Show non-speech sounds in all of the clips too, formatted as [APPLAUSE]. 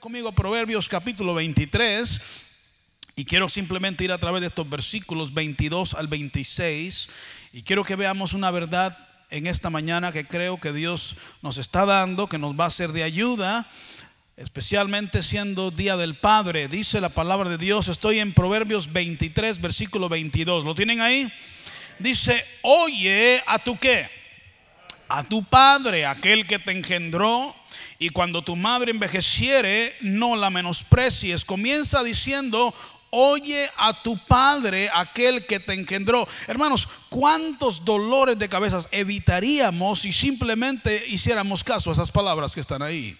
conmigo Proverbios capítulo 23 y quiero simplemente ir a través de estos versículos 22 al 26 y quiero que veamos una verdad en esta mañana que creo que Dios nos está dando, que nos va a ser de ayuda, especialmente siendo Día del Padre. Dice la palabra de Dios, estoy en Proverbios 23, versículo 22. ¿Lo tienen ahí? Dice, oye a tu qué? A tu padre, aquel que te engendró y cuando tu madre envejeciere, no la menosprecies. Comienza diciendo, oye a tu padre, aquel que te engendró. Hermanos, ¿cuántos dolores de cabezas evitaríamos si simplemente hiciéramos caso a esas palabras que están ahí?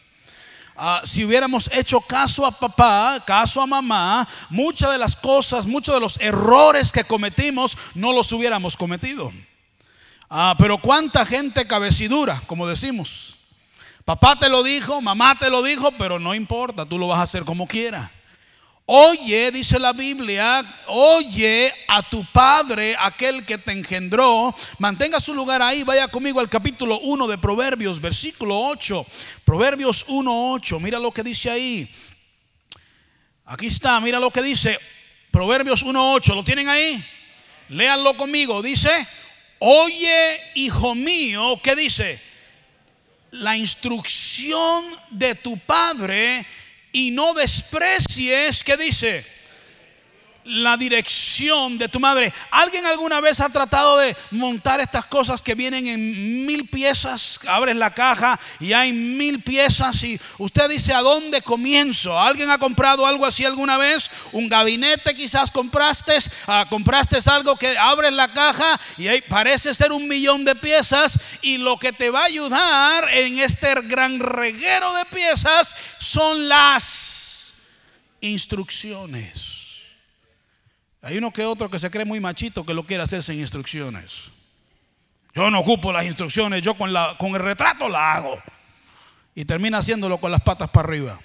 Ah, si hubiéramos hecho caso a papá, caso a mamá, muchas de las cosas, muchos de los errores que cometimos, no los hubiéramos cometido. Ah, pero cuánta gente cabecidura, como decimos. Papá te lo dijo, mamá te lo dijo, pero no importa, tú lo vas a hacer como quieras. Oye, dice la Biblia, oye a tu padre, aquel que te engendró. Mantenga su lugar ahí, vaya conmigo al capítulo 1 de Proverbios, versículo 8. Proverbios 1, 8, mira lo que dice ahí. Aquí está, mira lo que dice. Proverbios 1, 8, ¿lo tienen ahí? Léanlo conmigo, dice, oye, hijo mío, ¿qué dice? La instrucción de tu padre y no desprecies, ¿qué dice? La dirección de tu madre. ¿Alguien alguna vez ha tratado de montar estas cosas que vienen en mil piezas? Abres la caja y hay mil piezas y usted dice, ¿a dónde comienzo? ¿Alguien ha comprado algo así alguna vez? Un gabinete quizás compraste, ah, compraste algo que abres la caja y ahí parece ser un millón de piezas y lo que te va a ayudar en este gran reguero de piezas son las instrucciones. Hay uno que otro que se cree muy machito que lo quiere hacer sin instrucciones. Yo no ocupo las instrucciones, yo con, la, con el retrato la hago. Y termina haciéndolo con las patas para arriba.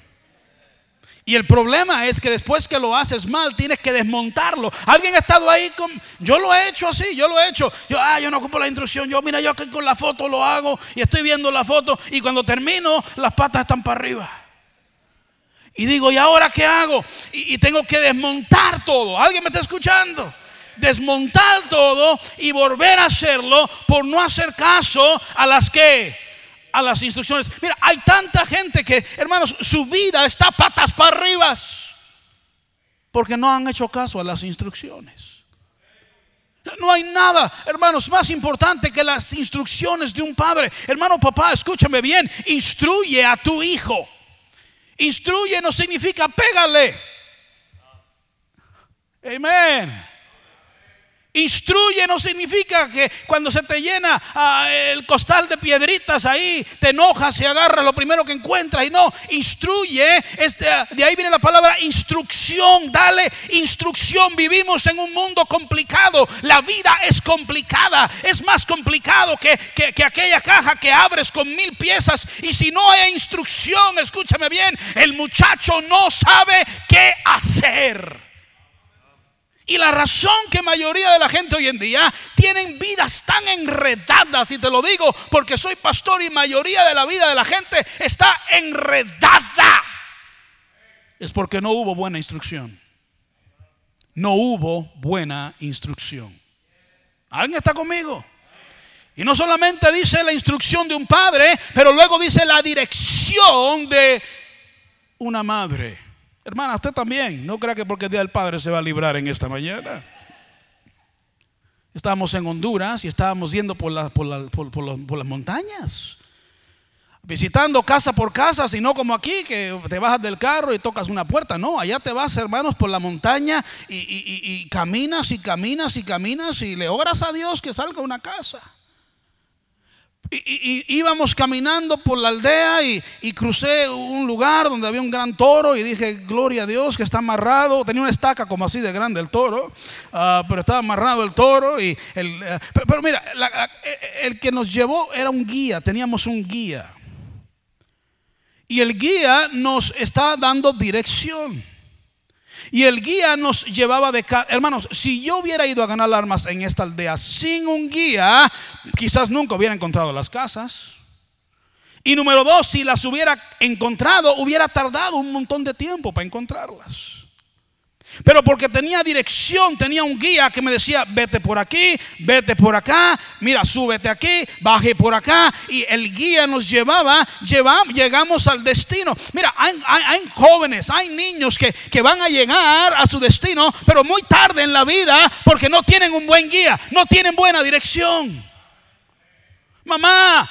Y el problema es que después que lo haces mal, tienes que desmontarlo. Alguien ha estado ahí con. Yo lo he hecho así, yo lo he hecho. Yo, ah, yo no ocupo la instrucción. Yo, mira, yo aquí con la foto lo hago y estoy viendo la foto. Y cuando termino, las patas están para arriba. Y digo, ¿y ahora qué hago? Y, tengo que desmontar todo. ¿Alguien me está escuchando? Desmontar todo y volver a hacerlo por no hacer caso a las que a las instrucciones. Mira, hay tanta gente que, hermanos, su vida está patas para arriba porque no han hecho caso a las instrucciones. No hay nada, hermanos, más importante que las instrucciones de un padre. Hermano, papá, escúchame bien, instruye a tu hijo. Instruye no significa pégale. Amén. Instruye no significa que cuando se te llena ah, el costal de piedritas ahí te enojas y agarras lo primero que encuentras y no, instruye, de ahí viene la palabra instrucción, dale instrucción. Vivimos en un mundo complicado, la vida es complicada, es más complicado que, que aquella caja que abres con mil piezas y si no hay instrucción, escúchame bien, el muchacho no sabe qué hacer. Y la razón que mayoría de la gente hoy en día tienen vidas tan enredadas, y te lo digo porque soy pastor y mayoría de la vida de la gente está enredada, es porque no hubo buena instrucción. No hubo buena instrucción. ¿Alguien está conmigo? Y no solamente dice la instrucción de un padre, pero luego dice la dirección de una madre. Hermana, usted también. No crea que porque el Día del Padre se va a librar en esta mañana. Estábamos en Honduras y estábamos yendo por, por, las montañas. Visitando casa por casa, sino como aquí, que te bajas del carro y tocas una puerta. No, allá te vas, hermanos, por la montaña y, y caminas y caminas y caminas y le obras a Dios que salga una casa. Y, íbamos caminando por la aldea y, crucé un lugar donde había un gran toro y dije, gloria a Dios que está amarrado. Tenía una estaca como así de grande el toro, ah, pero estaba amarrado el toro. Y el, eh, pero, mira, el que nos llevó era un guía, teníamos un guía. Y el guía nos está dando dirección. Y el guía nos llevaba de Hermanos, si yo hubiera ido a ganar armas en esta aldea sin un guía, quizás nunca hubiera encontrado las casas. Y número dos, si las hubiera encontrado, hubiera tardado un montón de tiempo para encontrarlas. Pero porque tenía dirección, tenía un guía que me decía, vete por aquí, vete por acá, mira, súbete aquí, baje por acá. Y el guía nos llevaba, llevamos, llegamos al destino. Mira, hay, jóvenes, hay niños que, que van a llegar a su destino, pero muy tarde en la vida porque no tienen un buen guía, no tienen buena dirección. Mamá,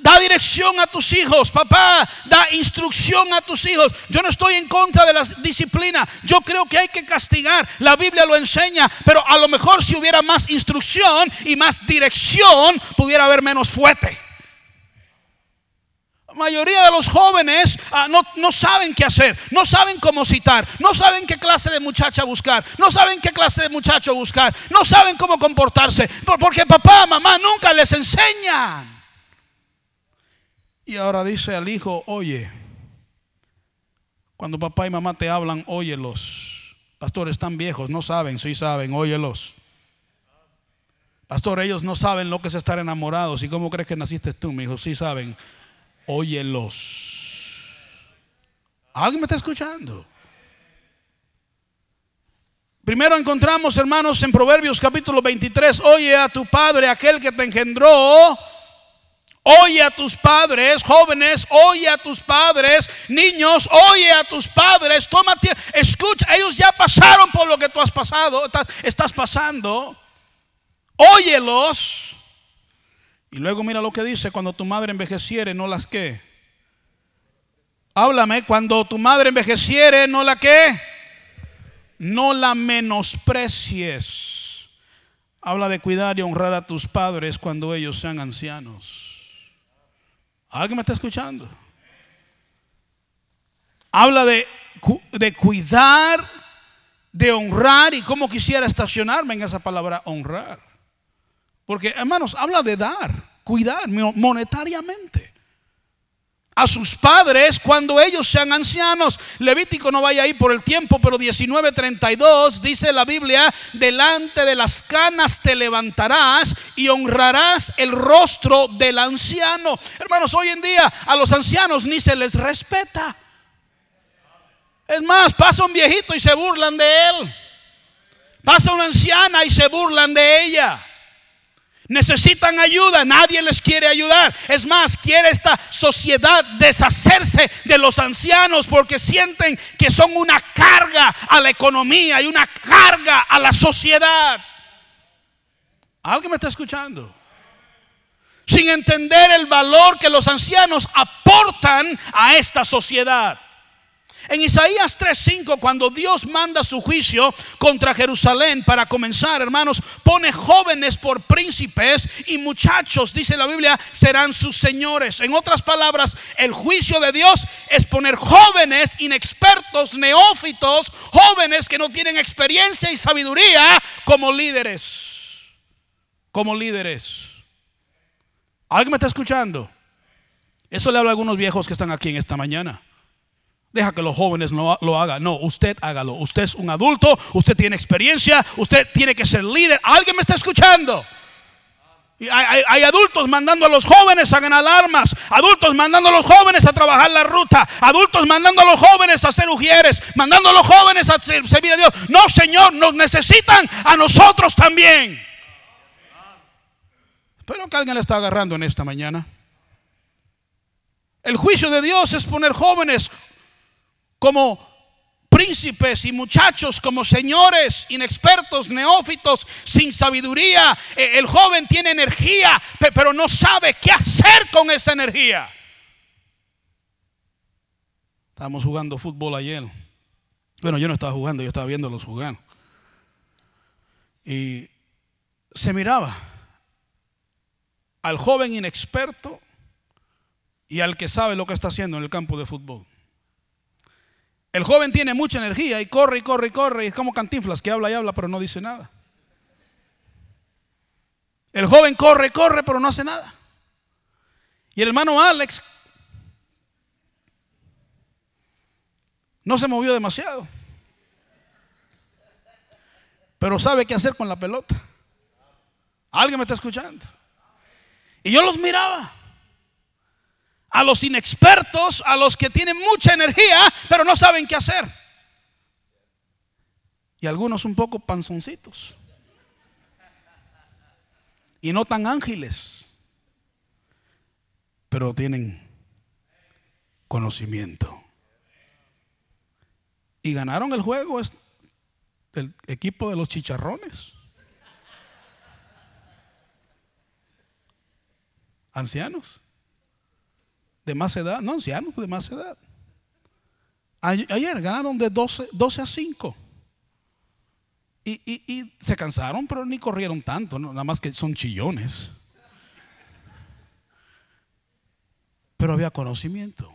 Da dirección a tus hijos, papá. Da instrucción a tus hijos. Yo no estoy en contra de la disciplina. Yo creo que hay que castigar. La Biblia lo enseña. Pero a lo mejor si hubiera más instrucción y más dirección, pudiera haber menos fuerte. La mayoría de los jóvenes ah, no, no, saben qué hacer, no saben cómo citar, no saben qué clase de muchacha buscar, no saben qué clase de muchacho buscar, no saben cómo comportarse, porque papá, mamá nunca les enseñan. Y ahora dice al hijo, oye, cuando papá y mamá te hablan, óyelos. Pastor, están viejos, no saben, sí saben, óyelos. Pastor, ellos no saben lo que es estar enamorados. ¿Y cómo crees que naciste tú, mi hijo? Sí saben, óyelos. ¿Alguien me está escuchando? Primero encontramos, hermanos, en Proverbios capítulo 23, oye a tu padre, aquel que te engendró Oye a tus padres, jóvenes, oye a tus padres, niños, oye a tus padres, toma escucha, ellos ya pasaron por lo que tú has pasado, estás, pasando. Óyelos. Y luego mira lo que dice, cuando tu madre envejeciere, no las que. Háblame, cuando tu madre envejeciere, no la que. No la menosprecies. Habla de cuidar y honrar a tus padres cuando ellos sean ancianos. ¿Alguien me está escuchando? Habla de, de cuidar, de honrar y cómo quisiera estacionarme en esa palabra honrar. Porque, hermanos, habla de dar, cuidar monetariamente a sus padres cuando ellos sean ancianos. Levítico no vaya ahí por el tiempo, pero 19:32 dice la Biblia, delante de las canas te levantarás y honrarás el rostro del anciano. Hermanos, hoy en día a los ancianos ni se les respeta. Es más, pasa un viejito y se burlan de él. Pasa una anciana y se burlan de ella. Necesitan ayuda, nadie les quiere ayudar. Es más, quiere esta sociedad deshacerse de los ancianos porque sienten que son una carga a la economía y una carga a la sociedad. ¿Alguien me está escuchando? Sin entender el valor que los ancianos aportan a esta sociedad. En Isaías 3:5, cuando Dios manda su juicio contra Jerusalén para comenzar, hermanos, pone jóvenes por príncipes y muchachos, dice la Biblia, serán sus señores. En otras palabras, el juicio de Dios es poner jóvenes inexpertos, neófitos, jóvenes que no tienen experiencia y sabiduría como líderes. Como líderes. ¿Alguien me está escuchando? Eso le habla a algunos viejos que están aquí en esta mañana. Deja que los jóvenes lo, lo hagan. No, usted hágalo. Usted es un adulto, usted tiene experiencia, usted tiene que ser líder. ¿Alguien me está escuchando? Hay, adultos mandando a los jóvenes a ganar armas, adultos mandando a los jóvenes a trabajar la ruta, adultos mandando a los jóvenes a ser ujieres, mandando a los jóvenes a servir a Dios. No, Señor, nos necesitan a nosotros también. Espero que alguien le está agarrando en esta mañana. El juicio de Dios es poner jóvenes como príncipes y muchachos, como señores inexpertos, neófitos, sin sabiduría. E, el joven tiene energía, pero no sabe qué hacer con esa energía. Estábamos jugando fútbol ayer. Bueno, yo no estaba jugando, yo estaba viéndolos jugar. Y se miraba al joven inexperto y al que sabe lo que está haciendo en el campo de fútbol. El joven tiene mucha energía y corre y corre y corre y es como cantinflas que habla y habla pero no dice nada. El joven corre corre pero no hace nada. Y el hermano Alex no se movió demasiado. Pero sabe qué hacer con la pelota. ¿Alguien me está escuchando? Y yo los miraba. A los inexpertos, a los que tienen mucha energía, pero no saben qué hacer. Y algunos un poco panzoncitos. Y no tan ángeles, pero tienen conocimiento. Y ganaron el juego el equipo de los chicharrones. Ancianos. De más edad. No, ancianos de más edad. Ayer ganaron de 12, 12 a 5. Y, se cansaron, pero ni corrieron tanto, nada más que son chillones. Pero había conocimiento,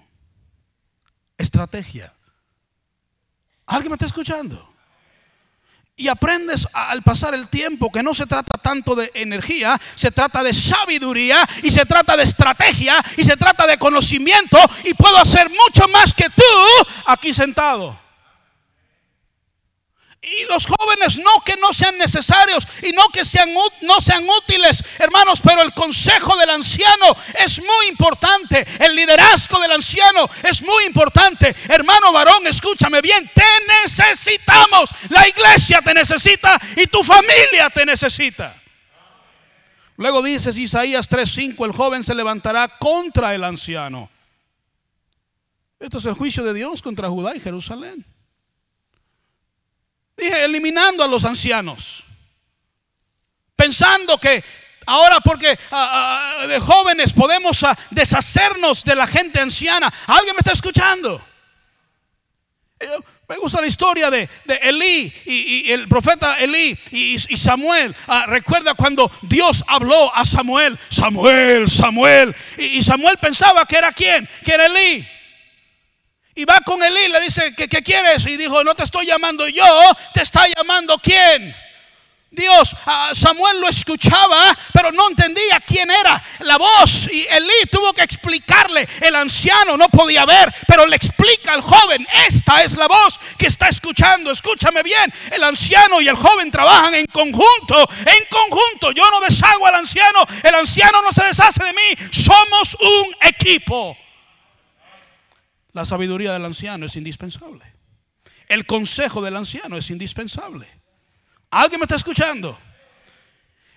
estrategia. ¿Alguien me está escuchando? Y aprendes al pasar el tiempo que no se trata tanto de energía, se trata de sabiduría y se trata de estrategia y se trata de conocimiento y puedo hacer mucho más que tú aquí sentado. Y los jóvenes no que no sean necesarios y no que sean, no sean útiles, hermanos, pero el consejo del anciano es muy importante. El liderazgo del anciano es muy importante. Hermano varón, escúchame bien, te necesitamos. La iglesia te necesita y tu familia te necesita. Luego dices Isaías 3:5, el joven se levantará contra el anciano. Esto es el juicio de Dios contra Judá y Jerusalén. Dije, eliminando a los ancianos. Pensando que ahora porque ah, ah, de jóvenes podemos ah, deshacernos de la gente anciana. ¿Alguien me está escuchando? Eh, me gusta la historia de, Elí y, el profeta Elí y, Samuel. recuerda cuando Dios habló a Samuel, Samuel, Samuel. Y, Samuel pensaba que era quién, que era Elí. Y va con Elí, le dice, ¿qué, ¿qué, quieres? Y dijo, no te estoy llamando yo, te está llamando quién. Dios, Samuel lo escuchaba, pero no entendía quién era la voz. Y Elí tuvo que explicarle, el anciano no podía ver, pero le explica al joven, esta es la voz que está escuchando, escúchame bien, el anciano y el joven trabajan en conjunto, en conjunto. Yo no deshago al anciano, el anciano no se deshace de mí, somos un equipo. La sabiduría del anciano es indispensable. El consejo del anciano es indispensable. ¿Alguien me está escuchando?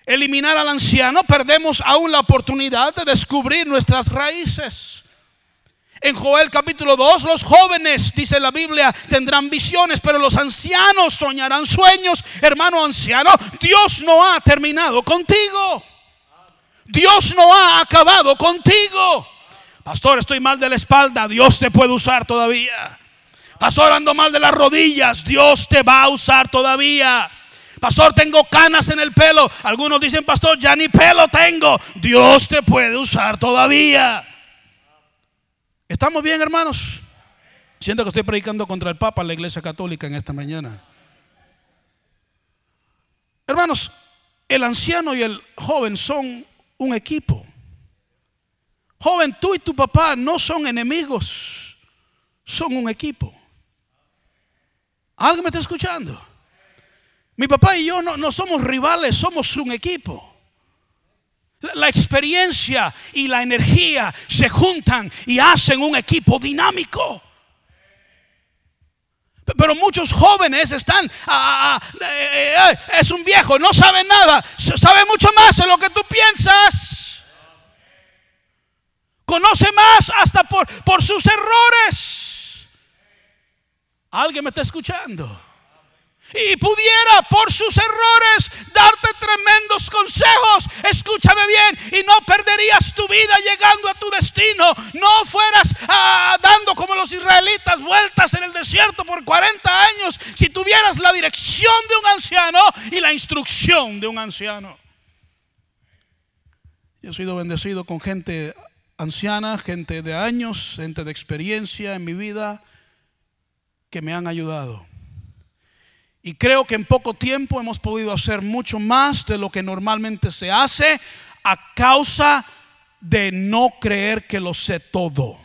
Eliminar al anciano, perdemos aún la oportunidad de descubrir nuestras raíces. En Joel capítulo 2, los jóvenes, dice la Biblia, tendrán visiones, pero los ancianos soñarán sueños. Hermano anciano, Dios no ha terminado contigo. Dios no ha acabado contigo. Pastor, estoy mal de la espalda, Dios te puede usar todavía. Pastor, ando mal de las rodillas, Dios te va a usar todavía. Pastor, tengo canas en el pelo. Algunos dicen, pastor, ya ni pelo tengo. Dios te puede usar todavía. ¿Estamos bien, hermanos? Siento que estoy predicando contra el Papa la iglesia católica en esta mañana. Hermanos, el anciano y el joven son un equipo. Joven, tú y tu papá no son enemigos, son un equipo. ¿Alguien me está escuchando? Mi papá y yo no, no somos rivales, somos un equipo. La experiencia y la energía se juntan y hacen un equipo dinámico. Pero muchos jóvenes están, ah, ah, ah, eh, eh, es un viejo, no sabe nada, sabe mucho más de lo que tú piensas. Conoce más hasta por, por sus errores. ¿Alguien me está escuchando? Y pudiera por sus errores darte tremendos consejos. Escúchame bien y no perderías tu vida llegando a tu destino. No fueras ah, dando como los israelitas vueltas en el desierto por 40 años si tuvieras la dirección de un anciano y la instrucción de un anciano. Yo he sido bendecido con gente anciana, gente de años, gente de experiencia en mi vida que me han ayudado. Y creo que en poco tiempo hemos podido hacer mucho más de lo que normalmente se hace a causa de no creer que lo sé todo.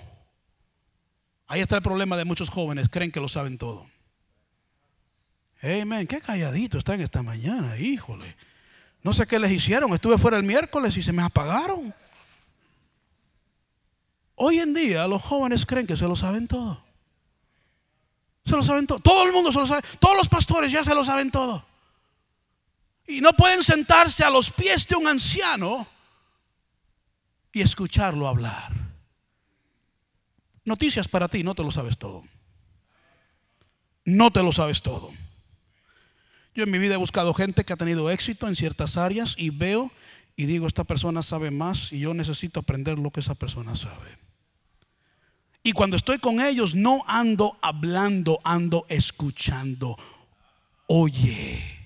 Ahí está el problema de muchos jóvenes, creen que lo saben todo. Amén, qué calladito están esta mañana, híjole. No sé qué les hicieron, estuve fuera el miércoles y se me apagaron. Hoy en día los jóvenes creen que se lo saben todo. Se lo saben todo. Todo el mundo se lo sabe. Todos los pastores ya se lo saben todo. Y no pueden sentarse a los pies de un anciano y escucharlo hablar. Noticias para ti, no te lo sabes todo. No te lo sabes todo. Yo en mi vida he buscado gente que ha tenido éxito en ciertas áreas y veo y digo, esta persona sabe más y yo necesito aprender lo que esa persona sabe. Y cuando estoy con ellos no ando hablando, ando escuchando. Oye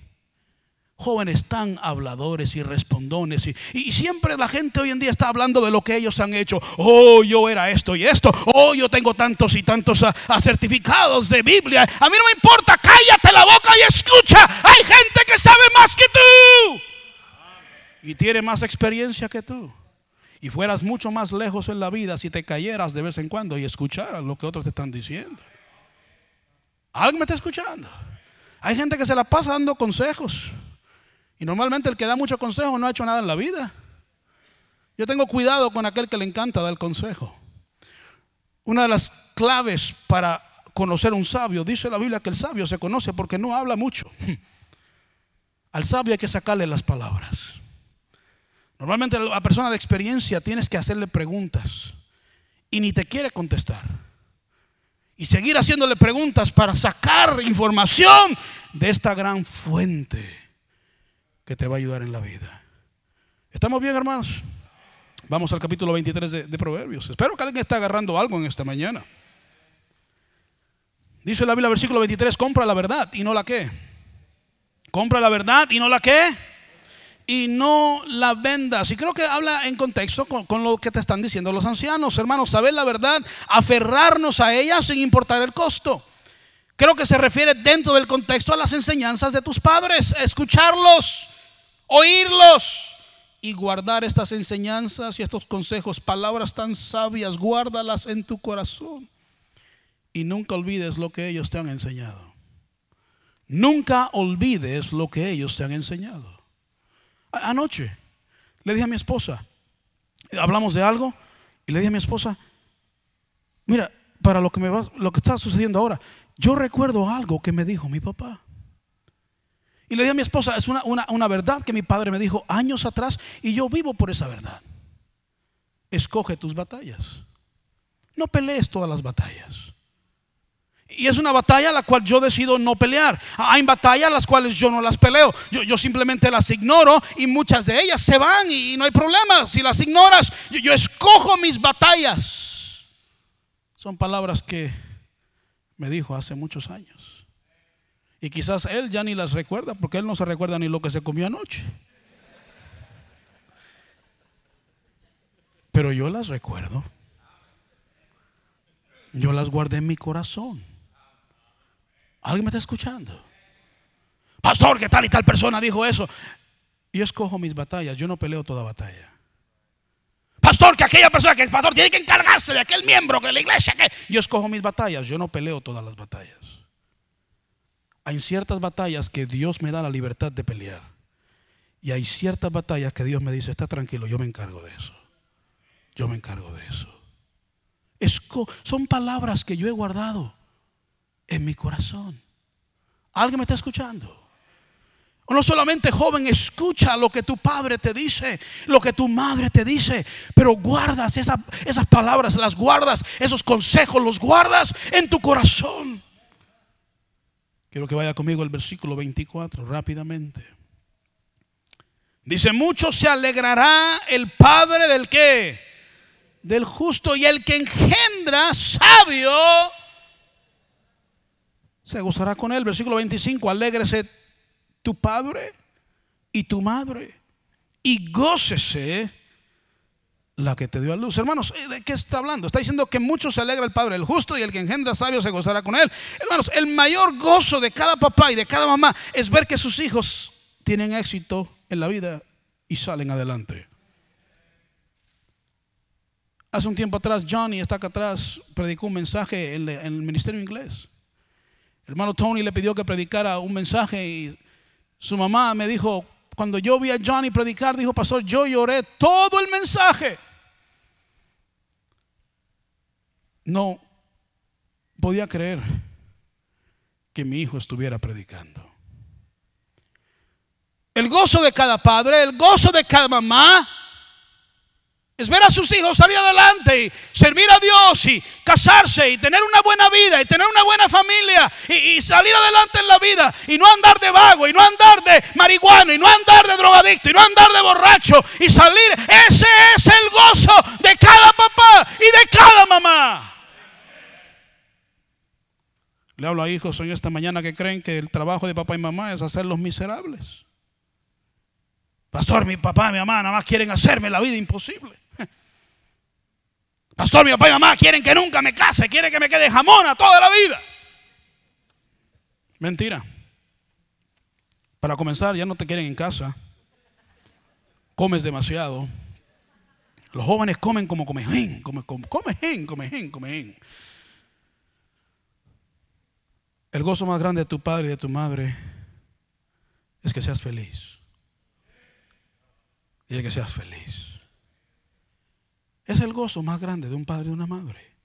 jóvenes tan habladores y respondones. Y, siempre la gente hoy en día está hablando de lo que ellos han hecho. Oh, yo era esto y esto. Oh, yo tengo tantos y tantos ah, certificados de Biblia. A mí no me importa, cállate la boca y escucha. Hay gente que sabe más que tú. Y tiene más experiencia que tú. Y fueras mucho más lejos en la vida si te cayeras de vez en cuando y escucharas lo que otros te están diciendo. ¿Alguien me está escuchando? Hay gente que se la pasa dando consejos. Y normalmente el que da mucho consejo no ha hecho nada en la vida. Yo tengo cuidado con aquel que le encanta dar consejo. Una de las claves para conocer un sabio, dice la Biblia que el sabio se conoce porque no habla mucho. [LAUGHS] Al sabio hay que sacarle las palabras. Normalmente la persona de experiencia tienes que hacerle preguntas y ni te quiere contestar. Y seguir haciéndole preguntas para sacar información de esta gran fuente que te va a ayudar en la vida. ¿Estamos bien, hermanos? Vamos al capítulo 23 de, Proverbios. Espero que alguien esté agarrando algo en esta mañana. Dice la Biblia, versículo 23, compra la verdad y no la qué. Compra la verdad y no la qué. Y no la vendas. Y creo que habla en contexto con, lo que te están diciendo los ancianos. Hermanos, saber la verdad, aferrarnos a ella sin importar el costo. Creo que se refiere dentro del contexto a las enseñanzas de tus padres, escucharlos oírlos y guardar estas enseñanzas y estos consejos, palabras tan sabias, guárdalas en tu corazón y nunca olvides lo que ellos te han enseñado. Nunca olvides lo que ellos te han enseñado. Anoche le dije a mi esposa, hablamos de algo y le dije a mi esposa, mira, para lo que me va, lo que está sucediendo ahora, yo recuerdo algo que me dijo mi papá. Y le dije a mi esposa, es una, verdad que mi padre me dijo años atrás y yo vivo por esa verdad. Escoge tus batallas. No pelees todas las batallas. Y es una batalla la cual yo decido no pelear. Hay batallas las cuales yo no las peleo. Yo, simplemente las ignoro y muchas de ellas se van y no hay problema. Si las ignoras, yo escojo mis batallas. Son palabras que me dijo hace muchos años. Y quizás él ya ni las recuerda porque él no se recuerda ni lo que se comió anoche. Pero yo las recuerdo. Yo las guardé en mi corazón. ¿Alguien me está escuchando? Pastor, que tal y tal persona dijo eso. Yo escojo mis batallas, yo no peleo toda batalla. Pastor, que aquella persona que es pastor tiene que encargarse de aquel miembro de la iglesia. Que... Yo escojo mis batallas, yo no peleo todas las batallas hay ciertas batallas que Dios me da la libertad de pelear. Y hay ciertas batallas que Dios me dice, está tranquilo, yo me encargo de eso. Yo me encargo de eso. son palabras que yo he guardado en mi corazón. ¿Alguien me está escuchando? No solamente joven, escucha lo que tu padre te dice, lo que tu madre te dice, pero guardas esas palabras, las guardas, esos consejos los guardas en tu corazón. Quiero que vaya conmigo el versículo 24 rápidamente. Dice, mucho se alegrará el Padre del que? Del justo y el que engendra sabio se gozará con él. Versículo 25, alégrese tu Padre y tu Madre y gócese la que te dio a luz. Hermanos, eh, ¿de qué está hablando? Está diciendo que mucho se alegra el Padre el justo y el que engendra sabio se gozará con él. Hermanos, el mayor gozo de cada papá y de cada mamá es ver que sus hijos tienen éxito en la vida y salen adelante. Hace un tiempo atrás, Johnny está acá atrás, predicó un mensaje en, el ministerio inglés. Hermano Tony le pidió que predicara un mensaje y su mamá me dijo, cuando yo vi a Johnny predicar, dijo, pastor, yo lloré todo el mensaje. no podía creer que mi hijo estuviera predicando. El gozo de cada padre, el gozo de cada mamá, es ver a sus hijos salir adelante y servir a Dios y casarse y tener una buena vida y tener una buena familia y, salir adelante en la vida y no andar de vago y no andar de marihuana y no andar de drogadicto y no andar de borracho y salir. Ese es el gozo de cada papá y de cada mamá. Le hablo a hijos hoy esta mañana que creen que el trabajo de papá y mamá es hacerlos miserables. Pastor, mi papá y mi mamá nada más quieren hacerme la vida imposible. Pastor, mi papá y mamá quieren que nunca me case, quieren que me quede jamona toda la vida. Mentira. Para comenzar, ya no te quieren en casa. Comes demasiado. Los jóvenes comen como comen, comen, comen, comen, comen. El gozo más grande de tu padre y de tu madre es que seas feliz. Y es que seas feliz. Es el gozo más grande de un padre y una madre.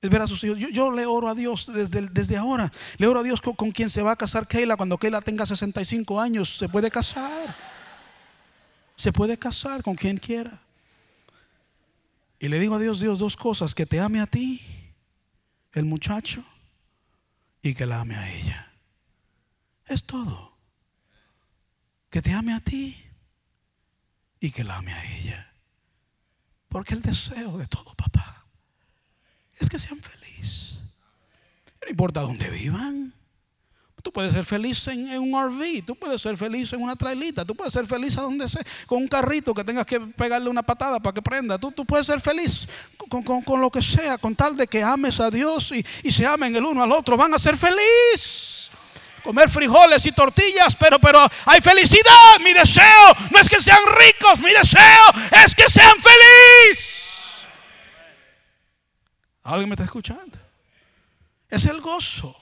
Es ver a sus hijos. Yo, le oro a Dios desde, desde ahora. Le oro a Dios con, con, quien se va a casar Keila cuando Keila tenga 65 años. Se puede casar. Se puede casar con quien quiera. Y le digo a Dios, Dios, dos cosas. Que te ame a ti, el muchacho, y que la ame a ella. Es todo. Que te ame a ti y que la ame a ella. Porque el deseo de todo papá es que sean felices. No importa dónde vivan. Tú puedes ser feliz en, un RV, tú puedes ser feliz en una trailita, tú puedes ser feliz a donde sea, con un carrito que tengas que pegarle una patada para que prenda. Tú, tú puedes ser feliz con, lo que sea, con tal de que ames a Dios y, y se amen el uno al otro. Van a ser felices comer frijoles y tortillas, pero, pero hay felicidad. Mi deseo no es que sean ricos, mi deseo es que sean felices. ¿Alguien me está escuchando? Es el gozo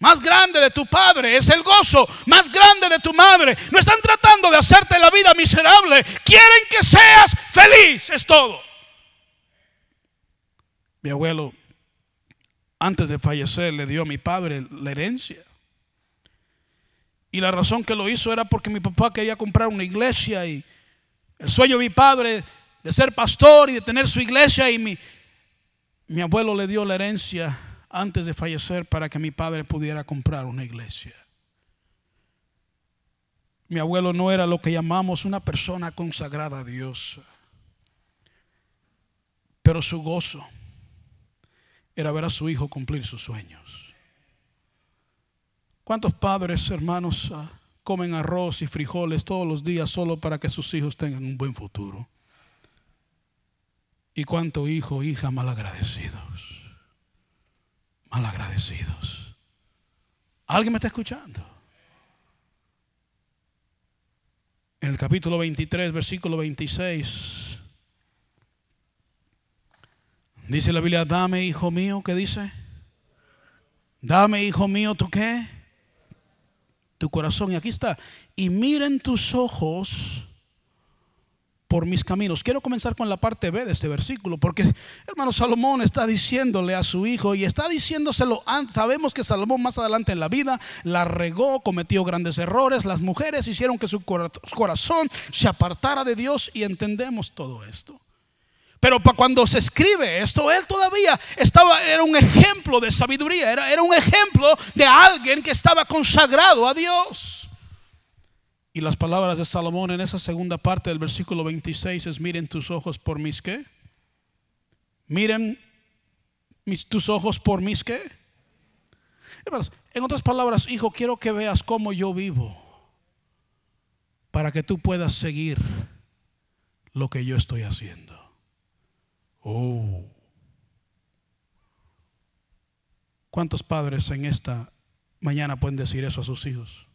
más grande de tu padre, es el gozo más grande de tu madre. No están tratando de hacerte la vida miserable, quieren que seas feliz, es todo. Mi abuelo, antes de fallecer, le dio a mi padre la herencia. Y la razón que lo hizo era porque mi papá quería comprar una iglesia y el sueño de mi padre de ser pastor y de tener su iglesia y mi, mi abuelo le dio la herencia antes de fallecer para que mi padre pudiera comprar una iglesia. Mi abuelo no era lo que llamamos una persona consagrada a Dios, pero su gozo era ver a su hijo cumplir sus sueños. ¿Cuántos padres, hermanos, ah, comen arroz y frijoles todos los días solo para que sus hijos tengan un buen futuro? ¿Y cuántos hijo, hija malagradecidos? Malagradecidos. ¿Alguien me está escuchando? En el capítulo 23, versículo 26, dice la Biblia, dame, hijo mío, ¿qué dice? Dame, hijo mío, ¿tú qué? Tu corazón. Y aquí está. Y miren tus ojos por mis caminos. Quiero comenzar con la parte B de este versículo, porque hermano Salomón está diciéndole a su hijo y está diciéndoselo. Sabemos que Salomón más adelante en la vida la regó, cometió grandes errores. Las mujeres hicieron que su corazón se apartara de Dios y entendemos todo esto. Pero cuando se escribe esto, él todavía estaba, era un ejemplo de sabiduría, era, era un ejemplo de alguien que estaba consagrado a Dios. Y las palabras de Salomón en esa segunda parte del versículo 26 es, miren tus ojos por mis qué. Miren tus ojos por mis qué. en otras palabras, hijo, quiero que veas cómo yo vivo para que tú puedas seguir lo que yo estoy haciendo. Oh. ¿Cuántos padres en esta mañana pueden decir eso a sus hijos?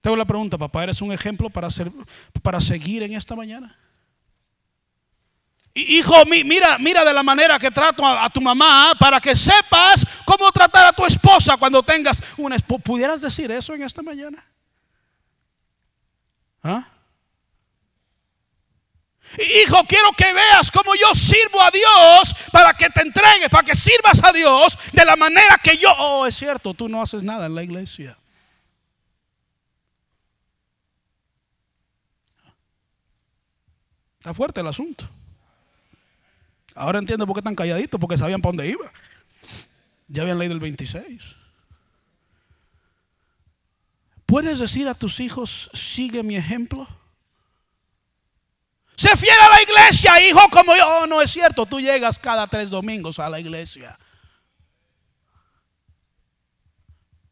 Tengo la pregunta, papá, ¿eres un ejemplo para, para seguir en esta mañana? Hijo, mira, mira de la manera que trato a, tu mamá para que sepas cómo tratar a tu esposa cuando tengas una esposa. ¿Pudieras decir eso en esta mañana? ¿Ah? Hijo, quiero que veas cómo yo sirvo a Dios para que te entregue, para que sirvas a Dios de la manera que yo... Oh, es cierto, tú no haces nada en la iglesia. Está fuerte el asunto. Ahora entiendo por qué están calladitos, porque sabían para dónde iba. Ya habían leído el 26. ¿Puedes decir a tus hijos, sigue mi ejemplo? Se fiel a la iglesia, hijo, como yo. Oh, no es cierto, tú llegas cada tres domingos a la iglesia.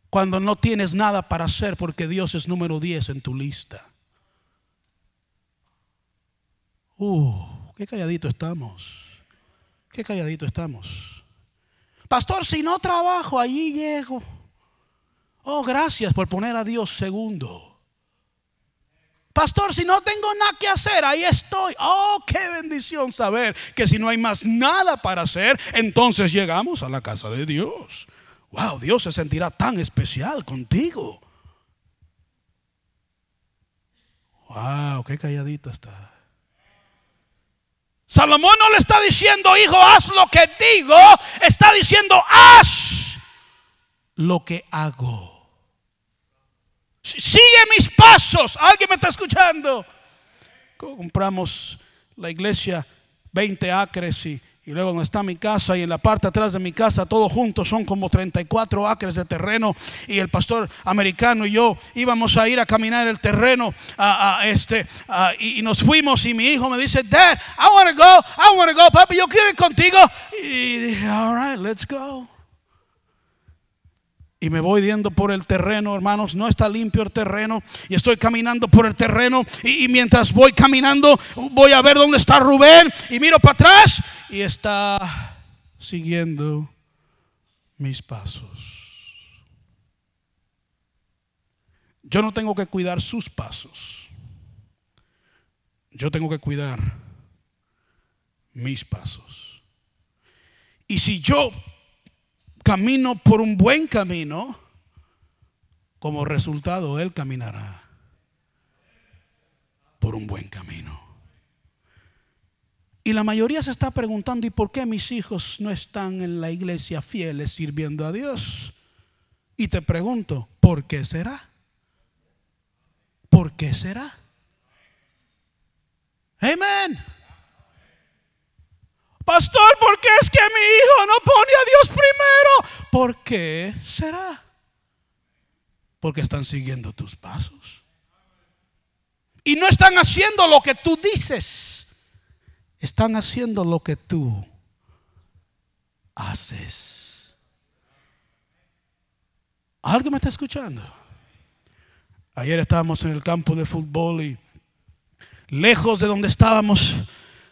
Cuando no tienes nada para hacer porque Dios es número 10 en tu lista. Uh, qué calladito estamos. Qué calladito estamos. Pastor, si no trabajo, allí llego. Oh, gracias por poner a Dios segundo. Pastor, si no tengo nada que hacer, ahí estoy. Oh, qué bendición saber que si no hay más nada para hacer, entonces llegamos a la casa de Dios. Wow, Dios se sentirá tan especial contigo. Wow, qué calladito está. Salomón no le está diciendo, hijo, haz lo que digo. Está diciendo, haz lo que hago. Sigue mis pasos. ¿Alguien me está escuchando? Compramos la iglesia 20 acres y, luego donde está mi casa y en la parte atrás de mi casa, todos juntos son como 34 acres de terreno. Y el pastor americano y yo íbamos a ir a caminar el terreno a, este, y, nos fuimos. Y mi hijo me dice, Dad, I want to go, I want to go, papi, yo quiero ir contigo. Y dije, All right, let's go y me voy yendo por el terreno, hermanos, no está limpio el terreno y estoy caminando por el terreno y, mientras voy caminando voy a ver dónde está Rubén y miro para atrás y está siguiendo mis pasos. Yo no tengo que cuidar sus pasos. Yo tengo que cuidar mis pasos. Y si yo camino por un buen camino, como resultado Él caminará por un buen camino. Y la mayoría se está preguntando, ¿y por qué mis hijos no están en la iglesia fieles sirviendo a Dios? Y te pregunto, ¿por qué será? ¿Por qué será? Amén. Pastor, ¿por qué es que mi hijo no pone a Dios primero? ¿Por qué será? Porque están siguiendo tus pasos. Y no están haciendo lo que tú dices. Están haciendo lo que tú haces. ¿Alguien me está escuchando? Ayer estábamos en el campo de fútbol y lejos de donde estábamos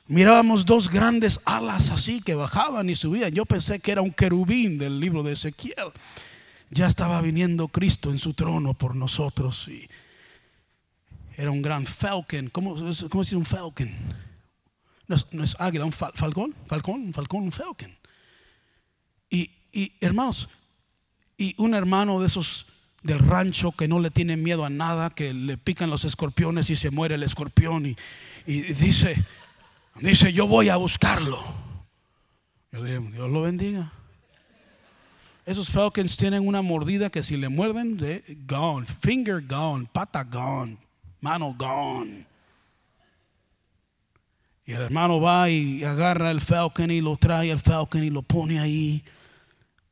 mirábamos dos grandes alas así que bajaban y subían. Yo pensé que era un querubín del libro de Ezequiel. Ya estaba viniendo Cristo en su trono por nosotros y era un gran falcon. ¿Cómo, cómo es un falcon? No es, águila, un falcón, falcón, un falcón, un falcon. Y, y hermanos, y un hermano de esos del rancho que no le tiene miedo a nada, que le pican los escorpiones y se muere el escorpión y, y dice, Dice, yo voy a buscarlo. Yo Dios lo bendiga. Esos falcons tienen una mordida que si le muerden, gone, finger gone, pata gone, mano gone. Y el hermano va y agarra el falcon y lo trae el falcon y lo pone ahí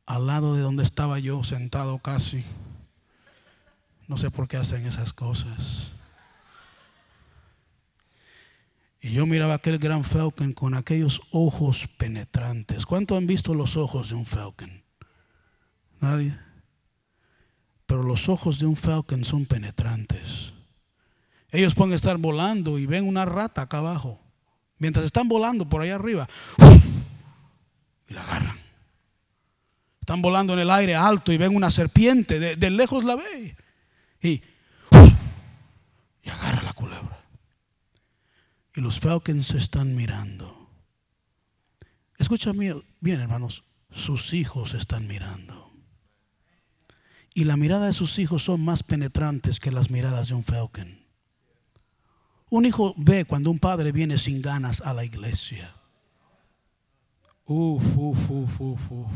al lado de donde estaba yo sentado casi. No sé por qué hacen esas cosas. Y yo miraba aquel gran falcon con aquellos ojos penetrantes. ¿Cuántos han visto los ojos de un falcon? Nadie. Pero los ojos de un falcon son penetrantes. Ellos pueden estar volando y ven una rata acá abajo. Mientras están volando por allá arriba. Y la agarran. Están volando en el aire alto y ven una serpiente. De, lejos la ve. Y, y agarra la. Y los Falcons están mirando. Escúchame bien, hermanos. Sus hijos están mirando. Y la mirada de sus hijos son más penetrantes que las miradas de un Falcon. Un hijo ve cuando un padre viene sin ganas a la iglesia. Uf, uf, uf, uf, uf.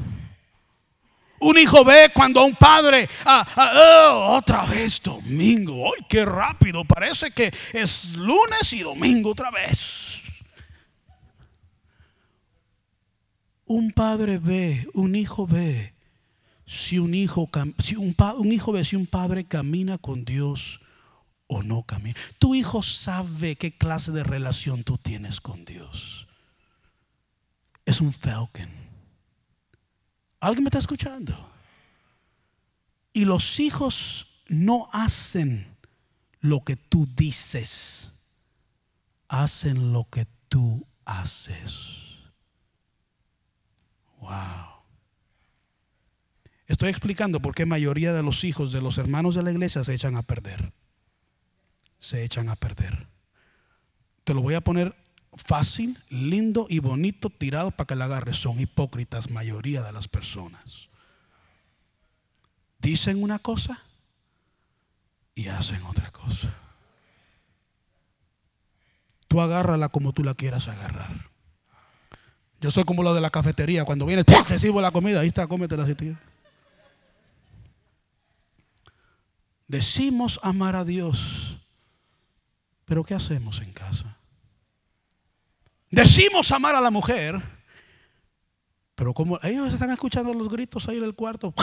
Un hijo ve cuando un padre, ah, ah, oh, otra vez domingo, ¡ay, qué rápido! Parece que es lunes y domingo otra vez. Un padre ve, un hijo ve, si un hijo, si un, un hijo ve si un padre camina con Dios o no camina. Tu hijo sabe qué clase de relación tú tienes con Dios. Es un falcon ¿Alguien me está escuchando? Y los hijos no hacen lo que tú dices, hacen lo que tú haces. Wow. Estoy explicando por qué mayoría de los hijos de los hermanos de la iglesia se echan a perder. Se echan a perder. Te lo voy a poner fácil, lindo y bonito tirado para que la agarres. Son hipócritas mayoría de las personas. Dicen una cosa y hacen otra cosa. Tú agárrala como tú la quieras agarrar. Yo soy como lo de la cafetería. Cuando viene, te sirvo la comida. Ahí está, cómetela si te Decimos amar a Dios. Pero ¿qué hacemos en casa? Decimos amar a la mujer, pero como ellos están escuchando los gritos ahí en el cuarto, que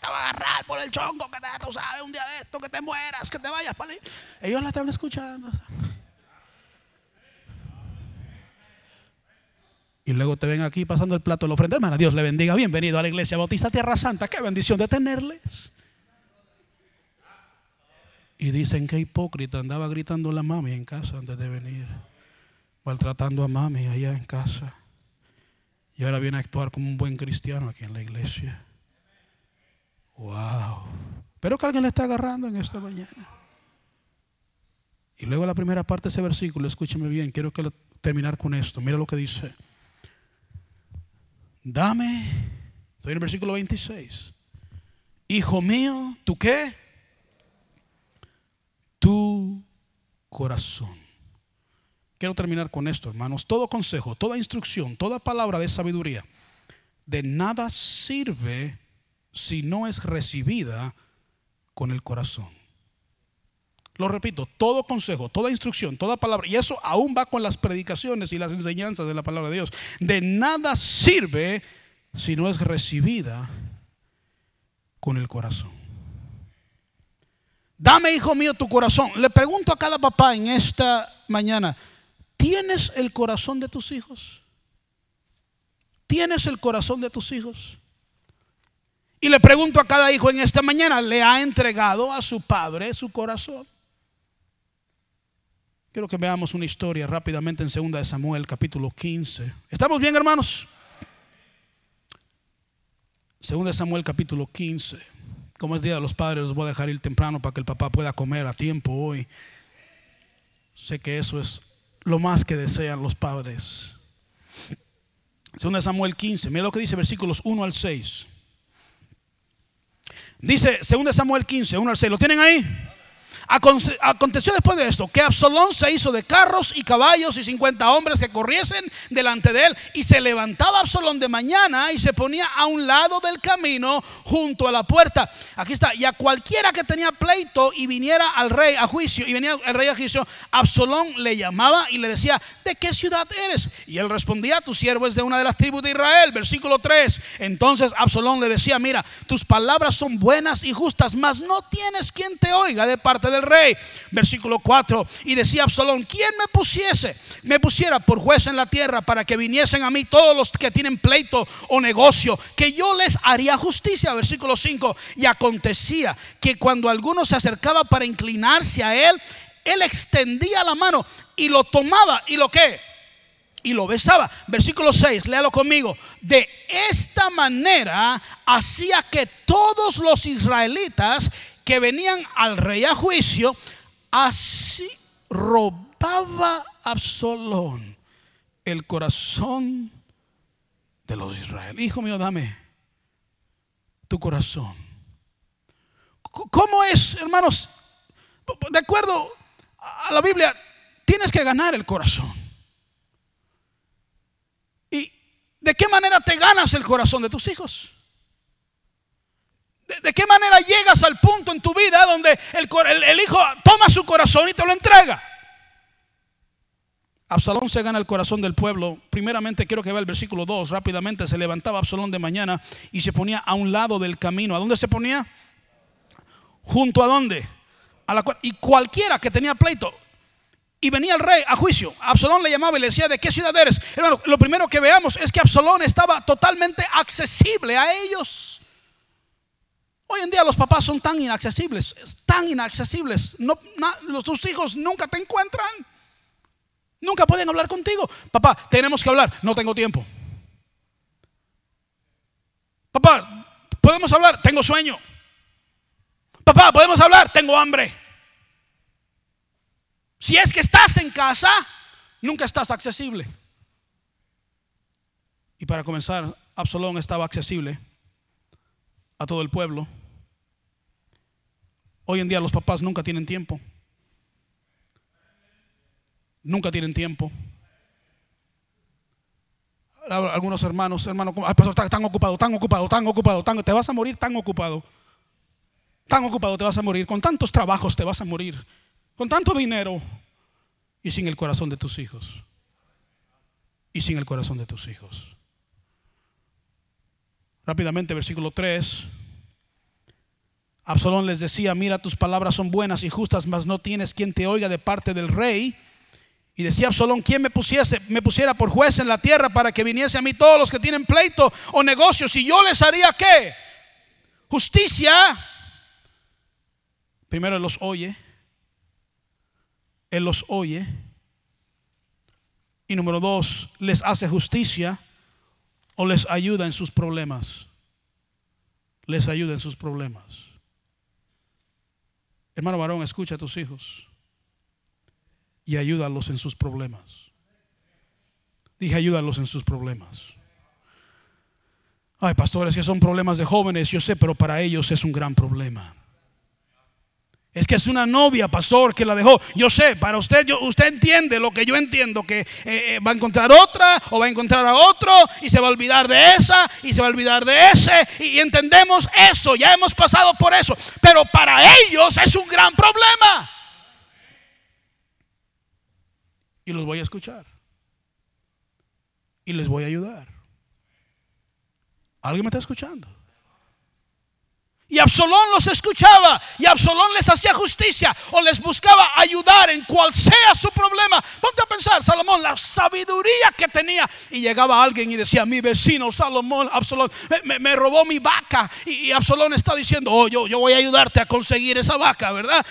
te va a agarrar por el chongo, que te, tú sabes, un día de esto, que te mueras, que te vayas para Ellos la están escuchando. Y luego te ven aquí pasando el plato de la ofrenda. Hermana, Dios le bendiga. Bienvenido a la iglesia Bautista Tierra Santa. Qué bendición de tenerles. Y dicen que hipócrita andaba gritando la mami en casa antes de venir maltratando a mami allá en casa. Y ahora viene a actuar como un buen cristiano aquí en la iglesia. Wow. Pero que alguien le está agarrando en esta mañana. Y luego la primera parte de ese versículo, escúcheme bien, quiero que terminar con esto. Mira lo que dice. Dame, estoy en el versículo 26. Hijo mío, ¿tú qué? Tu corazón. Quiero terminar con esto, hermanos. Todo consejo, toda instrucción, toda palabra de sabiduría, de nada sirve si no es recibida con el corazón. Lo repito, todo consejo, toda instrucción, toda palabra, y eso aún va con las predicaciones y las enseñanzas de la palabra de Dios, de nada sirve si no es recibida con el corazón. Dame, hijo mío, tu corazón. Le pregunto a cada papá en esta mañana, ¿Tienes el corazón de tus hijos? ¿Tienes el corazón de tus hijos? Y le pregunto a cada hijo en esta mañana, ¿le ha entregado a su padre su corazón? Quiero que veamos una historia rápidamente en 2 de Samuel capítulo 15. ¿Estamos bien, hermanos? 2 de Samuel capítulo 15. Como es día de los padres, los voy a dejar ir temprano para que el papá pueda comer a tiempo hoy. Sé que eso es lo más que desean los padres. Segunda Samuel 15, mira lo que dice versículos 1 al 6. Dice, segunda Samuel 15, 1 al 6, ¿lo tienen ahí? Aconteció después de esto que Absalón se hizo de carros y caballos y 50 hombres que corriesen delante de él. Y se levantaba Absalón de mañana y se ponía a un lado del camino junto a la puerta. Aquí está. Y a cualquiera que tenía pleito y viniera al rey a juicio, y venía el rey a juicio, Absalón le llamaba y le decía, ¿de qué ciudad eres? Y él respondía, tu siervo es de una de las tribus de Israel. Versículo 3. Entonces Absalón le decía, mira, tus palabras son buenas y justas, mas no tienes quien te oiga de parte de rey. Versículo 4. Y decía Absalón, ¿quién me pusiese? Me pusiera por juez en la tierra para que viniesen a mí todos los que tienen pleito o negocio, que yo les haría justicia. Versículo 5. Y acontecía que cuando alguno se acercaba para inclinarse a él, él extendía la mano y lo tomaba y lo que y lo besaba. Versículo 6, léalo conmigo. De esta manera hacía que todos los israelitas que venían al rey a juicio, así robaba Absalón el corazón de los israelíes. Hijo mío, dame tu corazón. ¿Cómo es, hermanos? De acuerdo a la Biblia, tienes que ganar el corazón. ¿Y de qué manera te ganas el corazón de tus hijos? ¿De, qué manera llegas al punto en tu vida donde el, hijo toma su corazón y te lo entrega? Absalón se gana el corazón del pueblo. Primeramente quiero que vea el versículo 2. Rápidamente se levantaba Absalón de mañana y se ponía a un lado del camino. ¿A dónde se ponía? ¿Junto a dónde? A la, y cualquiera que tenía pleito, y venía el rey a juicio. Absalón le llamaba y le decía, ¿de qué ciudad eres? Hermano, lo primero que veamos es que Absalón estaba totalmente accesible a ellos. Hoy en día los papás son tan inaccesibles, tan inaccesibles. Los, tus hijos nunca te encuentran. Nunca pueden hablar contigo. Papá, tenemos que hablar. No tengo tiempo. Papá, podemos hablar. Tengo sueño. Papá, podemos hablar. Tengo hambre. Si es que estás en casa, nunca estás accesible. Y para comenzar, Absalón estaba accesible a todo el pueblo. Hoy en día los papás nunca tienen tiempo. Nunca tienen tiempo. Algunos hermanos, hermanos, pastor, tan, tan ocupado, tan ocupado, tan ocupado, tan, te vas a morir tan ocupado. Tan ocupado te vas a morir, con tantos trabajos te vas a morir con tanto dinero y sin el corazón de tus hijos. Y sin el corazón de tus hijos. Rápidamente, versículo 3. Absalón les decía, mira, tus palabras son buenas y justas, mas no tienes quien te oiga de parte del rey. Y decía Absalón, ¿quién me pusiese, me pusiera por juez en la tierra para que viniese a mí todos los que tienen pleito o negocios y yo les haría qué? Justicia. Primero los oye él los oye. Y número dos, les hace justicia o les ayuda en sus problemas. Les ayuda en sus problemas. Hermano varón, escucha a tus hijos y ayúdalos en sus problemas. Dije, ayúdalos en sus problemas. Ay, pastores, que son problemas de jóvenes, yo sé, pero para ellos es un gran problema. Es que es una novia, pastor, que la dejó. Yo sé, para usted, usted entiende lo que yo entiendo, que eh, eh, va a encontrar otra o va a encontrar a otro y se va a olvidar de esa y se va a olvidar de ese. Y, entendemos eso, ya hemos pasado por eso. Pero para ellos es un gran problema. Y los voy a escuchar. Y les voy a ayudar. ¿Alguien me está escuchando? Y Absalón los escuchaba y Absalón les hacía justicia o les buscaba ayudar en cual sea su problema. Ponte a pensar, Salomón, la sabiduría que tenía. Y llegaba alguien y decía, mi vecino Salomón, Absalón, me, robó mi vaca. Y, Absalón está diciendo, oh, yo, yo voy a ayudarte a conseguir esa vaca, ¿verdad?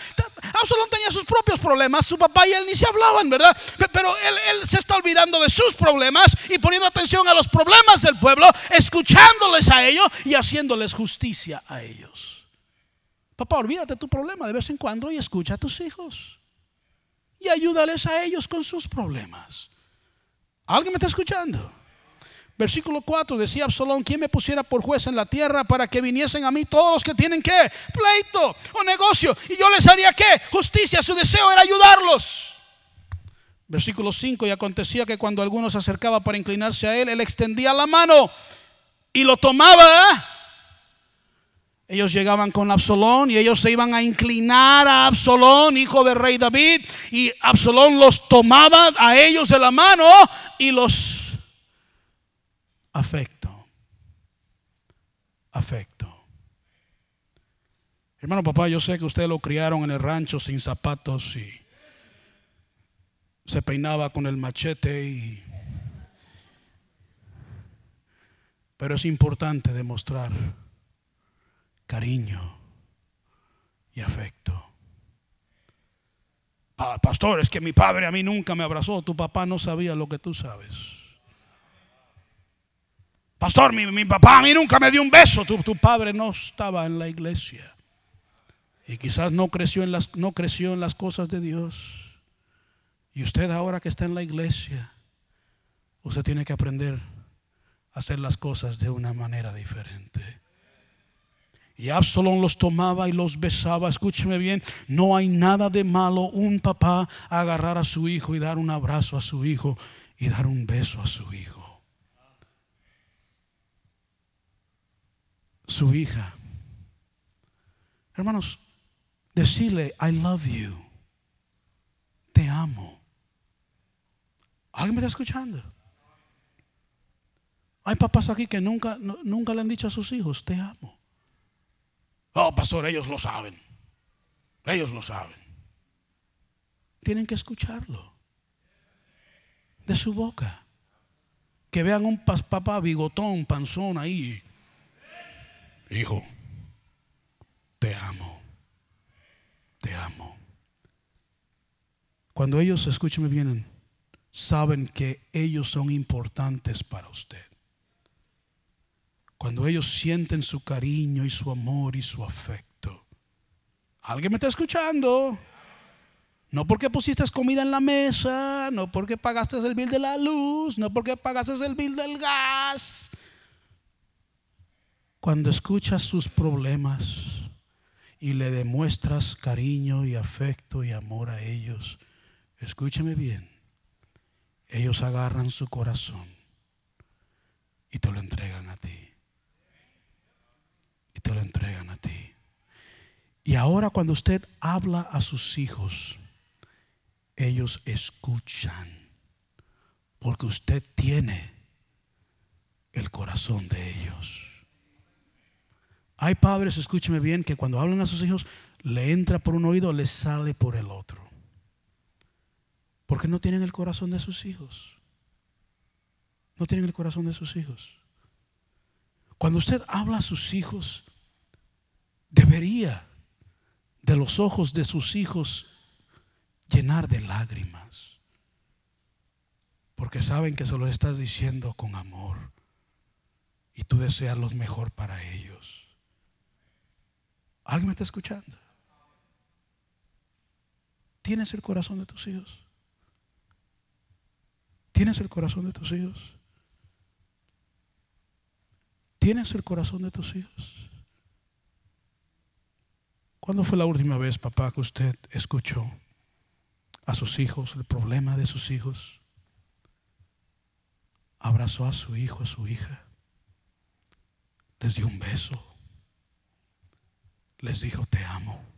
Absalón tenía sus propios problemas, su papá y él ni se hablaban, ¿verdad? Pero él, se está olvidando de sus problemas y poniendo atención a los problemas del pueblo, escuchándoles a ellos y haciéndoles justicia a ellos. Papá, olvídate tu problema de vez en cuando y escucha a tus hijos. Y ayúdales a ellos con sus problemas. ¿Alguien me está escuchando? Versículo 4 decía Absalón, ¿quién me pusiera por juez en la tierra para que viniesen a mí todos los que tienen que pleito o negocio? Y yo les haría qué? Justicia, su deseo era ayudarlos. Versículo 5, y acontecía que cuando alguno se acercaba para inclinarse a él, él extendía la mano y lo tomaba ellos llegaban con Absalón y ellos se iban a inclinar a Absalón, hijo del rey David, y Absalón los tomaba a ellos de la mano y los afecto. Afecto. Hermano papá, yo sé que ustedes lo criaron en el rancho sin zapatos y se peinaba con el machete y pero es importante demostrar cariño y afecto. Pastor, es que mi padre a mí nunca me abrazó, tu papá no sabía lo que tú sabes. Pastor, mi, papá a mí nunca me dio un beso, tu, tu, padre no estaba en la iglesia. Y quizás no creció, en las, no creció en las cosas de Dios. Y usted ahora que está en la iglesia, usted tiene que aprender a hacer las cosas de una manera diferente. Y Absalón los tomaba y los besaba. Escúcheme bien, no hay nada de malo un papá agarrar a su hijo y dar un abrazo a su hijo y dar un beso a su hijo. Su hija. Hermanos, decirle, I love you. Te amo. ¿Alguien me está escuchando? Hay papás aquí que nunca, nunca le han dicho a sus hijos, te amo. Oh, pastor, ellos lo saben. Ellos lo saben. Tienen que escucharlo. De su boca. Que vean un papá bigotón, panzón ahí. Hijo, te amo. Te amo. Cuando ellos, escúcheme bien, saben que ellos son importantes para usted. Cuando ellos sienten su cariño y su amor y su afecto. ¿Alguien me está escuchando? No porque pusiste comida en la mesa, no porque pagaste el bill de la luz, no porque pagaste el bill del gas. Cuando escuchas sus problemas y le demuestras cariño y afecto y amor a ellos, escúchame bien, ellos agarran su corazón y te lo entregan a ti te lo entregan a ti. Y ahora cuando usted habla a sus hijos, ellos escuchan, porque usted tiene el corazón de ellos. Hay padres, escúcheme bien, que cuando hablan a sus hijos, le entra por un oído, le sale por el otro. Porque no tienen el corazón de sus hijos. No tienen el corazón de sus hijos. Cuando usted habla a sus hijos, debería de los ojos de sus hijos llenar de lágrimas. Porque saben que se lo estás diciendo con amor. Y tú deseas lo mejor para ellos. ¿Alguien me está escuchando? ¿Tienes el corazón de tus hijos? ¿Tienes el corazón de tus hijos? ¿Tienes el corazón de tus hijos? ¿Cuándo fue la última vez, papá, que usted escuchó a sus hijos, el problema de sus hijos? Abrazó a su hijo, a su hija. Les dio un beso. Les dijo, te amo.